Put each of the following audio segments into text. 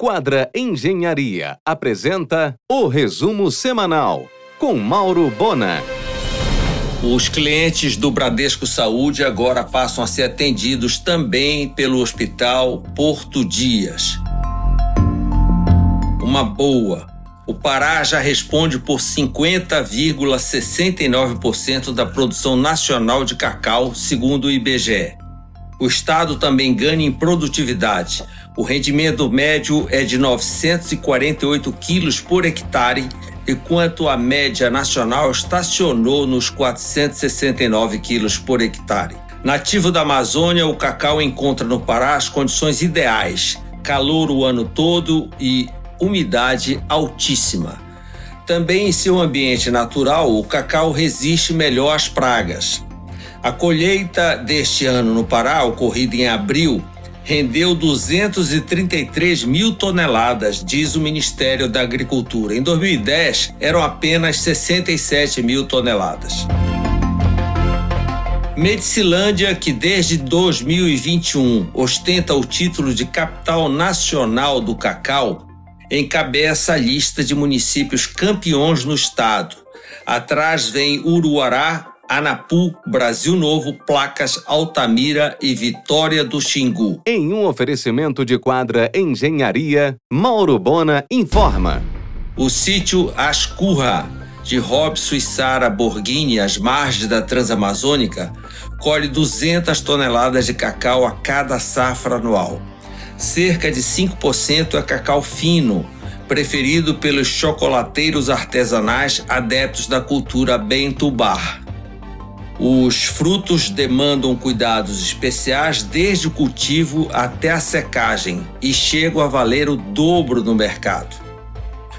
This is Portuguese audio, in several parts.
Quadra Engenharia apresenta o resumo semanal com Mauro Bona. Os clientes do Bradesco Saúde agora passam a ser atendidos também pelo Hospital Porto Dias. Uma boa. O Pará já responde por 50,69% da produção nacional de cacau, segundo o IBGE. O estado também ganha em produtividade. O rendimento médio é de 948 quilos por hectare, enquanto a média nacional estacionou nos 469 quilos por hectare. Nativo da Amazônia, o cacau encontra no Pará as condições ideais: calor o ano todo e umidade altíssima. Também em seu ambiente natural, o cacau resiste melhor às pragas. A colheita deste ano no Pará, ocorrida em abril, rendeu 233 mil toneladas, diz o Ministério da Agricultura. Em 2010, eram apenas 67 mil toneladas. Medicilândia, que desde 2021 ostenta o título de capital nacional do cacau, encabeça a lista de municípios campeões no estado. Atrás vem Uruará, Anapu, Brasil Novo, Placas, Altamira e Vitória do Xingu. Em um oferecimento de quadra Engenharia, Mauro Bona informa. O sítio Ascurra, de Robson e Sara Borghini, às margens da Transamazônica, colhe 200 toneladas de cacau a cada safra anual. Cerca de 5% é cacau fino, preferido pelos chocolateiros artesanais adeptos da cultura Bentubar. Os frutos demandam cuidados especiais desde o cultivo até a secagem e chegam a valer o dobro no mercado.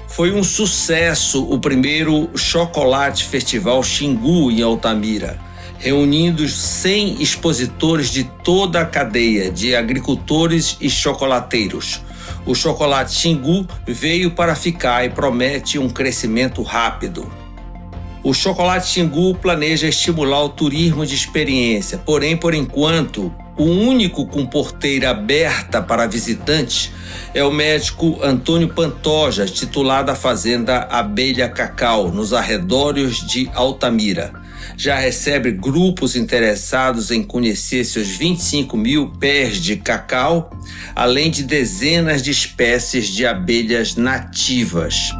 Foi um sucesso o primeiro Chocolate Festival Xingu em Altamira, reunindo 100 expositores de toda a cadeia de agricultores e chocolateiros. O chocolate Xingu veio para ficar e promete um crescimento rápido. O Chocolate Xingu planeja estimular o turismo de experiência, porém, por enquanto, o único com porteira aberta para visitantes é o médico Antônio Pantoja, titular da fazenda Abelha Cacau, nos arredores de Altamira. Já recebe grupos interessados em conhecer seus 25 mil pés de cacau, além de dezenas de espécies de abelhas nativas.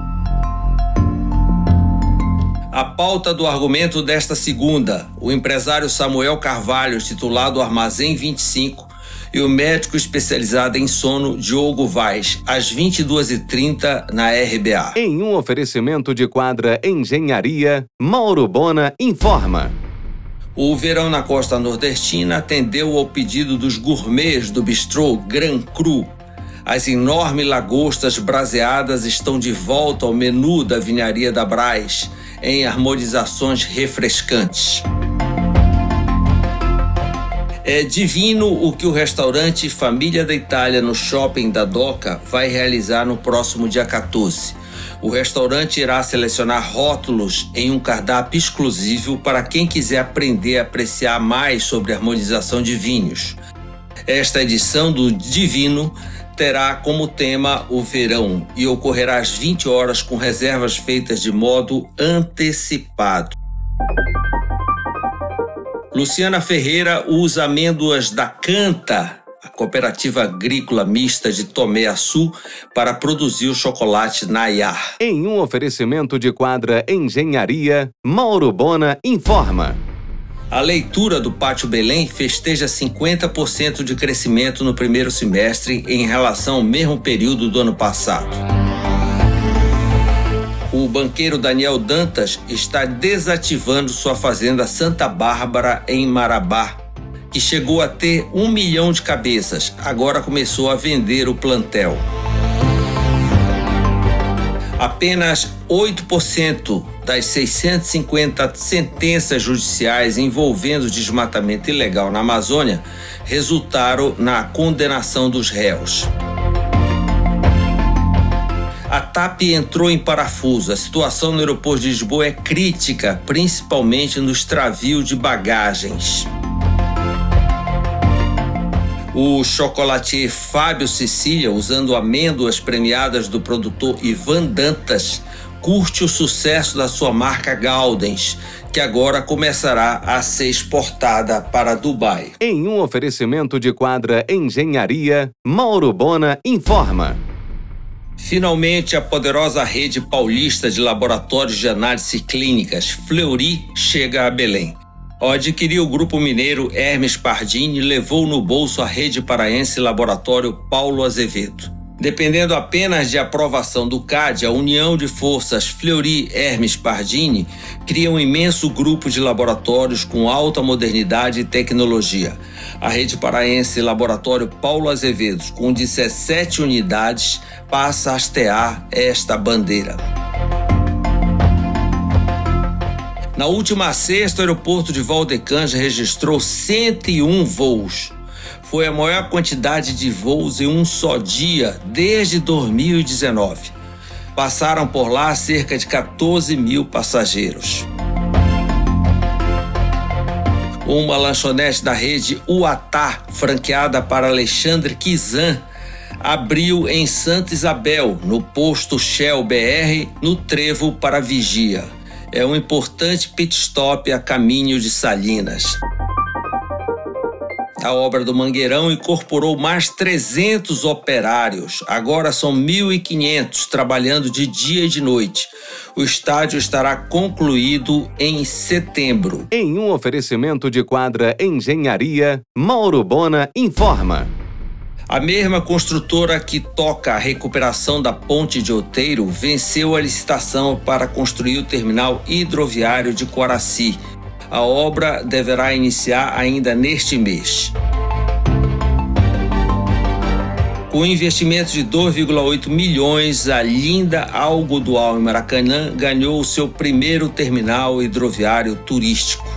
A pauta do argumento desta segunda, o empresário Samuel Carvalho, titulado Armazém 25, e o médico especializado em sono Diogo Vaz, às 22h30 na RBA. Em um oferecimento de quadra Engenharia, Mauro Bona informa. O verão na costa nordestina atendeu ao pedido dos gourmets do bistrô Gran Cru. As enormes lagostas braseadas estão de volta ao menu da vinharia da Braz em harmonizações refrescantes. É divino o que o restaurante Família da Itália no shopping da Doca vai realizar no próximo dia 14. O restaurante irá selecionar rótulos em um cardápio exclusivo para quem quiser aprender a apreciar mais sobre harmonização de vinhos. Esta edição do Divino terá como tema o verão e ocorrerá às 20 horas com reservas feitas de modo antecipado. Luciana Ferreira usa amêndoas da Canta, a cooperativa agrícola mista de Tomé Açu, para produzir o chocolate Nayar. Em um oferecimento de quadra Engenharia, Mauro Bona informa. A leitura do Pátio Belém festeja 50% de crescimento no primeiro semestre em relação ao mesmo período do ano passado. O banqueiro Daniel Dantas está desativando sua fazenda Santa Bárbara, em Marabá, que chegou a ter um milhão de cabeças, agora começou a vender o plantel. Apenas 8% das 650 sentenças judiciais envolvendo desmatamento ilegal na Amazônia resultaram na condenação dos réus. A TAP entrou em parafuso. A situação no aeroporto de Lisboa é crítica, principalmente no extravio de bagagens. O chocolatier Fábio Sicília, usando amêndoas premiadas do produtor Ivan Dantas, curte o sucesso da sua marca Galdens, que agora começará a ser exportada para Dubai. Em um oferecimento de quadra Engenharia, Mauro Bona informa. Finalmente, a poderosa rede paulista de laboratórios de análise clínicas, Fleury, chega a Belém. Ao adquirir o grupo mineiro Hermes Pardini, levou no bolso a rede paraense Laboratório Paulo Azevedo. Dependendo apenas de aprovação do CAD, a União de Forças Fleury Hermes Pardini cria um imenso grupo de laboratórios com alta modernidade e tecnologia. A rede paraense Laboratório Paulo Azevedo, com 17 unidades, passa a hastear esta bandeira. Na última sexta, o aeroporto de Valdecanja registrou 101 voos. Foi a maior quantidade de voos em um só dia desde 2019. Passaram por lá cerca de 14 mil passageiros. Uma lanchonete da rede Uatá, franqueada para Alexandre Kizan, abriu em Santa Isabel, no posto Shell BR, no Trevo para Vigia é um importante pit stop a caminho de Salinas. A obra do Mangueirão incorporou mais 300 operários. Agora são 1.500 trabalhando de dia e de noite. O estádio estará concluído em setembro. Em um oferecimento de quadra Engenharia, Mauro Bona informa. A mesma construtora que toca a recuperação da ponte de Outeiro venceu a licitação para construir o terminal hidroviário de Coraci. A obra deverá iniciar ainda neste mês. Com investimento de 2,8 milhões, a linda Algodual em Maracanã ganhou o seu primeiro terminal hidroviário turístico.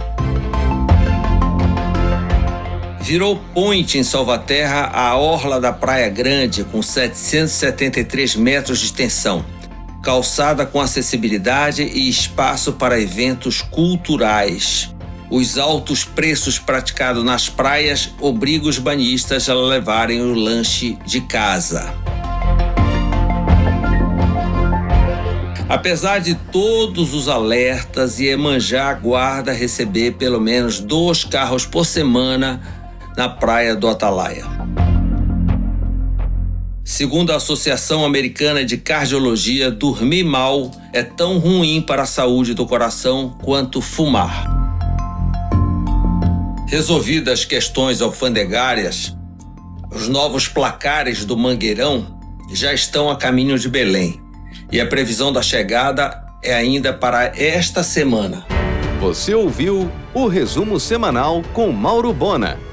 Virou point em Salvaterra a orla da Praia Grande, com 773 metros de extensão, calçada com acessibilidade e espaço para eventos culturais. Os altos preços praticados nas praias obrigam os banhistas a levarem o lanche de casa. Apesar de todos os alertas, Iemanjá aguarda receber pelo menos dois carros por semana na praia do Atalaia. Segundo a Associação Americana de Cardiologia, dormir mal é tão ruim para a saúde do coração quanto fumar. Resolvidas as questões alfandegárias, os novos placares do Mangueirão já estão a caminho de Belém e a previsão da chegada é ainda para esta semana. Você ouviu o resumo semanal com Mauro Bona